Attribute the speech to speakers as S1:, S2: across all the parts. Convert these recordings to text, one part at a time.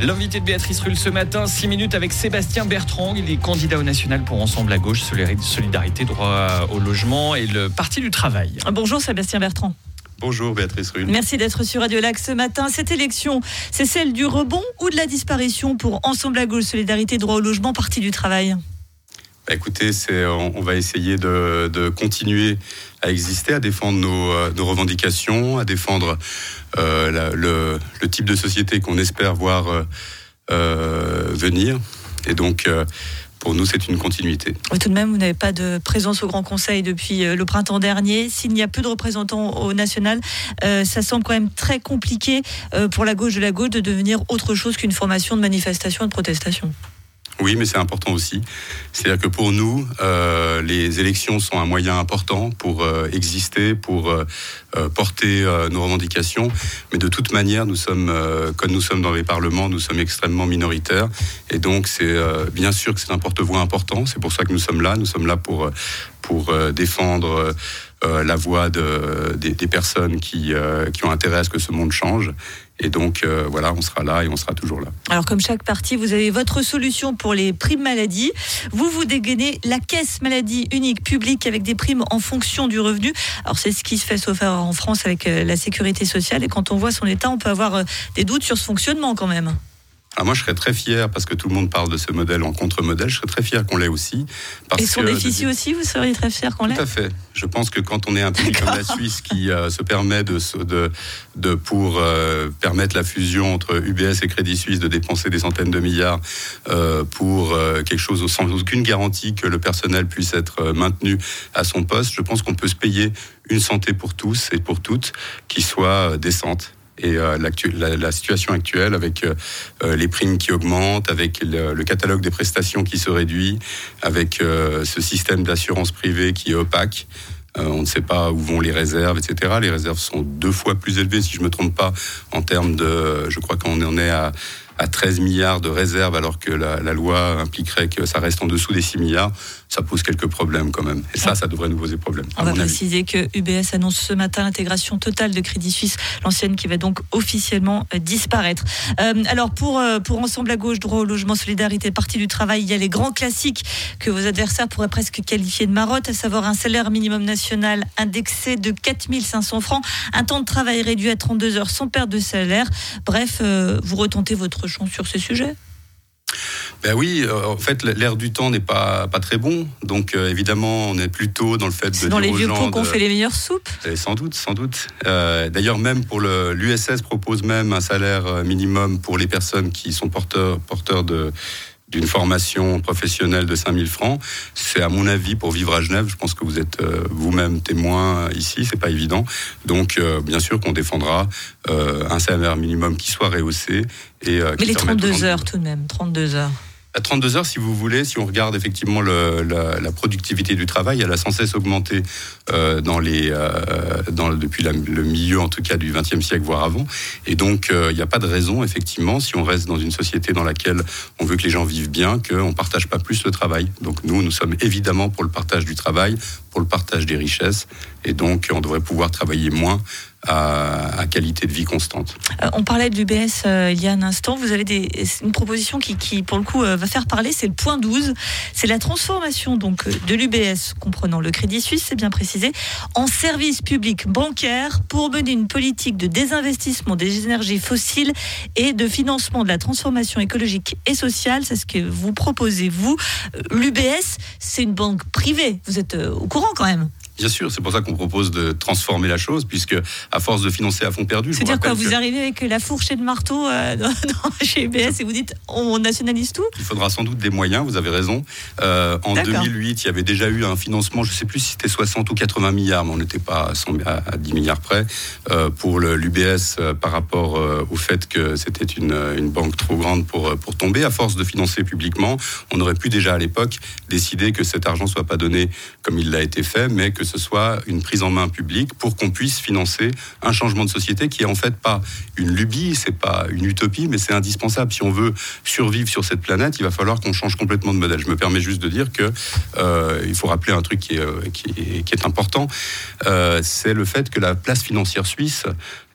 S1: L'invité de Béatrice Rulle ce matin, 6 minutes avec Sébastien Bertrand. Il est candidat au national pour Ensemble à gauche, Solidarité, droit au logement et le Parti du travail.
S2: Bonjour Sébastien Bertrand.
S3: Bonjour Béatrice Rulle.
S2: Merci d'être sur Radio Lac ce matin. Cette élection, c'est celle du rebond ou de la disparition pour Ensemble à gauche, Solidarité, droit au logement, Parti du travail?
S3: Bah, écoutez, on, va essayer de, continuer à exister, à défendre nos, euh, revendications, à défendre euh, le, type de société qu'on espère voir euh, venir. Et donc, pour nous, c'est une continuité.
S2: tout de même, vous n'avez pas de présence au Grand Conseil depuis le printemps dernier. S'il n'y a plus de représentants au national, ça semble quand même très compliqué pour la gauche de la gauche de devenir autre chose qu'une formation de manifestation et de protestation.
S3: Oui, mais c'est important aussi. C'est-à-dire que pour nous, euh, les élections sont un moyen important pour euh, exister, pour euh, porter nos revendications. Mais de toute manière, nous sommes, comme nous sommes dans les parlements, nous sommes extrêmement minoritaires. Et donc, c'est bien sûr que c'est un porte-voix important. C'est pour ça que nous sommes là. Nous sommes là pour, pour défendre la voix de, des, personnes qui, qui ont intérêt à ce que ce monde change. Et donc, euh, voilà, on sera là et on sera toujours là.
S2: Alors, comme chaque parti, vous avez votre solution pour les primes maladie. Vous, vous dégainez la caisse maladie unique publique avec des primes en fonction du revenu. Alors, c'est ce qui se fait sauf en France avec euh, la sécurité sociale. Et quand on voit son état, on peut avoir euh, des doutes sur ce fonctionnement quand même.
S3: Alors moi, je serais très fier, parce que tout le monde parle de ce modèle en contre-modèle, je serais très fier qu'on l'ait aussi.
S2: Et son déficit aussi, vous seriez très fier qu'on l'ait
S3: Tout à fait. Je pense que quand on est un pays comme la Suisse qui euh, se permet de, de, de pour euh, permettre la fusion entre UBS et Crédit Suisse de dépenser des centaines de milliards euh, pour quelque chose sans aucune garantie que le personnel puisse être maintenu à son poste, je pense qu'on peut se payer une santé pour tous et pour toutes qui soit décente et euh, la, situation actuelle avec euh, euh, les primes qui augmentent, avec le, catalogue des prestations qui se réduit, avec ce système d'assurance privée qui est opaque. on ne sait pas où vont les réserves, etc. Les réserves sont deux fois plus élevées, si je ne me trompe pas, en termes de... Je crois qu'on en est à à 13 milliards de réserves alors que la, loi impliquerait que ça reste en dessous des 6 milliards, ça pose quelques problèmes quand même. Et ça, ça devrait nous poser problème.
S2: On va préciser que UBS annonce ce matin l'intégration totale de Crédit Suisse, l'ancienne qui va donc officiellement euh, disparaître. Euh, alors pour, euh, pour Ensemble à gauche, droit au logement, solidarité, parti du travail, il y a les grands classiques que vos adversaires pourraient presque qualifier de marotte, à savoir un salaire minimum national indexé de 4500 francs, un temps de travail réduit à 32 heures sans perte de salaire. Bref, vous retentez votre sur ce sujet
S3: ben oui, euh, en fait, l'air du temps n'est pas, pas très bon. Donc, euh, évidemment, on est plutôt dans le fait de.
S2: dans les vieux pots qu'on fait les meilleures soupes
S3: eh, Sans doute, sans doute. Euh, d'ailleurs, même pour l'USS propose même un salaire minimum pour les personnes qui sont porteurs, porteurs de, d'une formation professionnelle de 5000 francs. C'est à mon avis pour vivre à Genève. Je pense que vous êtes euh, vous-même témoin ici. C'est pas évident. Donc euh, bien sûr qu'on défendra euh, un salaire minimum qui soit rehaussé et.
S2: Mais les 32 heures tout de même, 32 heures
S3: à 32 heures, si vous voulez, si on regarde effectivement la, productivité du travail, elle a sans cesse augmenté euh, euh, depuis le milieu, en tout cas, du XXe siècle, voire avant. Et donc, euh, il n'y a pas de raison, effectivement, si on reste dans une société dans laquelle on veut que les gens vivent bien, qu'on ne partage pas plus le travail. Donc, nous, nous sommes évidemment pour le partage du travail, pour le partage des richesses. Et donc, on devrait pouvoir travailler moins à, qualité de vie constante.
S2: Euh, on parlait de l'UBS euh, il y a un instant. Vous avez une proposition qui, qui, pour le coup, euh, va faire parler. C'est le point 12. C'est la transformation donc de l'UBS, comprenant le Crédit Suisse, c'est bien précisé, en service public bancaire pour mener une politique de désinvestissement des énergies fossiles et de financement de la transformation écologique et sociale. C'est ce que vous proposez, vous. L'UBS, c'est une banque privée. Vous êtes au courant quand même?
S3: Bien sûr, c'est pour ça qu'on propose de transformer la chose, puisque à force de financer à fond perdu.
S2: C'est-à-dire quoi Vous arrivez avec la fourche et le marteau euh, chez UBS et vous dites on nationalise tout?
S3: Il faudra sans doute des moyens, vous avez raison. Euh, en 2008, il y avait déjà eu un financement, je ne sais plus si c'était 60 ou 80 milliards, mais on n'était pas à, 10 milliards près, euh, pour l'UBS par rapport au fait que c'était une, une, banque trop grande pour, pour tomber. À force de financer publiquement, on aurait pu déjà à l'époque décider que cet argent ne soit pas donné comme il l'a été fait, mais que ce soit une prise en main publique pour qu'on puisse financer un changement de société qui est en fait pas une lubie, c'est pas une utopie, mais c'est indispensable. Si on veut survivre sur cette planète, il va falloir qu'on change complètement de modèle. Je me permets juste de dire que euh, il faut rappeler un truc qui est, euh, qui est, important, euh, c'est le fait que la place financière suisse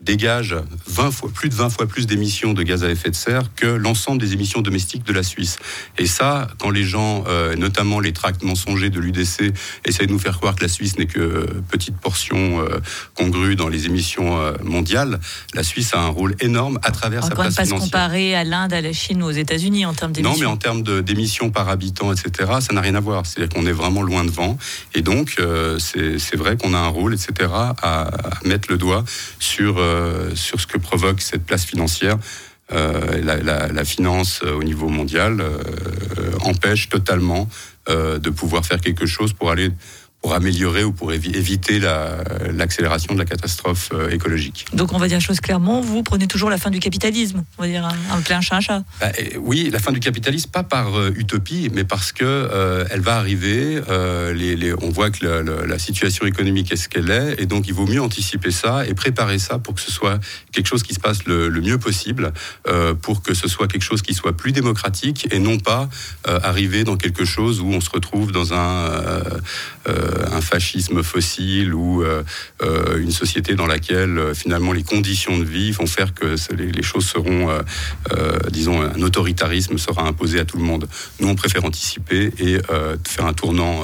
S3: dégage 20 fois, plus de 20 fois plus d'émissions de gaz à effet de serre que l'ensemble des émissions domestiques de la Suisse. Et ça, quand les gens, euh, notamment les tracts mensongers de l'UDC, essayent de nous faire croire que la Suisse n'est que petite portion euh, congrue dans les émissions euh, mondiales, la Suisse a un rôle énorme à travers
S2: Encore
S3: sa place
S2: pas se
S3: financière.
S2: comparer à l'Inde, à la Chine ou aux États-Unis en termes
S3: Non,
S2: d'émissions.
S3: mais en termes d'émissions par habitant, etc., ça n'a rien à voir. C'est-à-dire qu'on est vraiment loin devant. Et donc, euh, c'est vrai qu'on a un rôle, etc., à, à mettre le doigt sur, euh, sur ce que provoque cette place financière. Euh, la, finance euh, au niveau mondial euh, empêche totalement euh, de pouvoir faire quelque chose pour aller pour améliorer ou pour évi- éviter la- l'accélération de la catastrophe euh, écologique.
S2: Donc on va dire chose clairement, vous prenez toujours la fin du capitalisme. On va dire un, un plein chat un chat.
S3: Bah, oui, la fin du capitalisme, pas par euh, utopie, mais parce que euh, elle va arriver. euh, les, les- on voit que le- le- la situation économique est ce qu'elle est, et donc il vaut mieux anticiper ça et préparer ça pour que ce soit quelque chose qui se passe le, le mieux possible, pour que ce soit quelque chose qui soit plus démocratique et non pas arriver dans quelque chose où on se retrouve dans un, un fascisme fossile ou euh, euh, une société dans laquelle euh, finalement les conditions de vie vont faire que les, choses seront, euh, euh, disons, un autoritarisme sera imposé à tout le monde. Nous, on préfère anticiper et euh, faire un tournant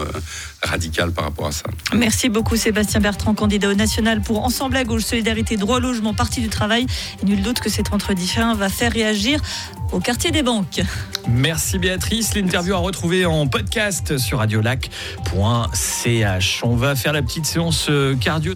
S3: radical par rapport à ça.
S2: Merci beaucoup Sébastien Bertrand, candidat au national pour Ensemble à gauche, Solidarité, Droit logement, Parti du travail. Et nul doute que cet vendredi fin va faire réagir au quartier des banques.
S1: Merci Béatrice. L'interview à retrouver en podcast sur radiolac.ch. On va faire la petite séance euh, cardio.